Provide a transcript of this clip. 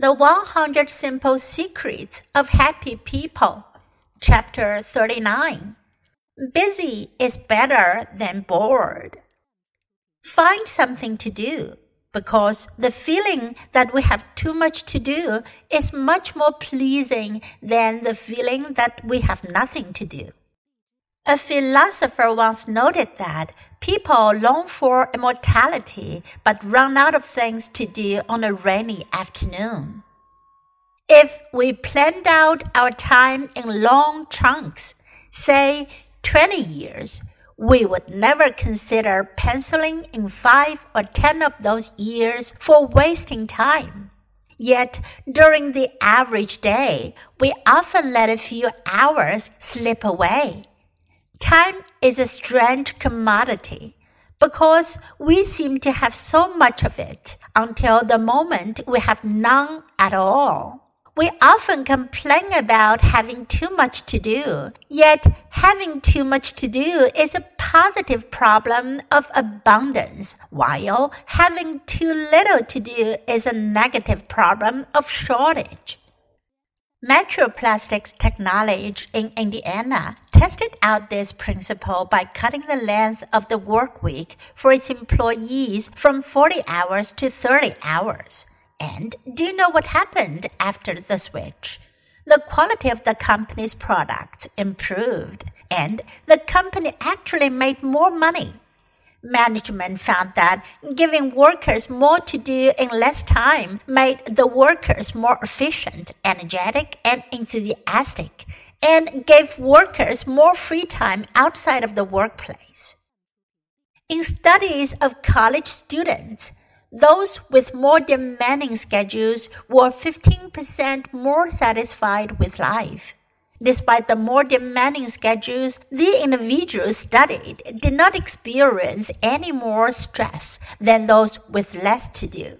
The 100 Simple Secrets of Happy People, Chapter 39. Busy is better than bored. Find something to do because the feeling that we have too much to do is much more pleasing than the feeling that we have nothing to do. A philosopher once noted that people long for immortality but run out of things to do on a rainy afternoon. If we planned out our time in long chunks, say 20 years, we would never consider penciling in five or ten of those years for wasting time. Yet, during the average day, we often let a few hours slip away. Time is a strange commodity because we seem to have so much of it until the moment we have none at all. We often complain about having too much to do, yet having too much to do is a positive problem of abundance, while having too little to do is a negative problem of shortage. Metro Plastics Technology in Indiana tested out this principle by cutting the length of the work week for its employees from 40 hours to 30 hours. And do you know what happened after the switch? The quality of the company's products improved, and the company actually made more money. Management found that giving workers more to do in less time made the workers more efficient, energetic, and enthusiastic, and gave workers more free time outside of the workplace. In studies of college students, those with more demanding schedules were 15% more satisfied with life. Despite the more demanding schedules, the individuals studied did not experience any more stress than those with less to do.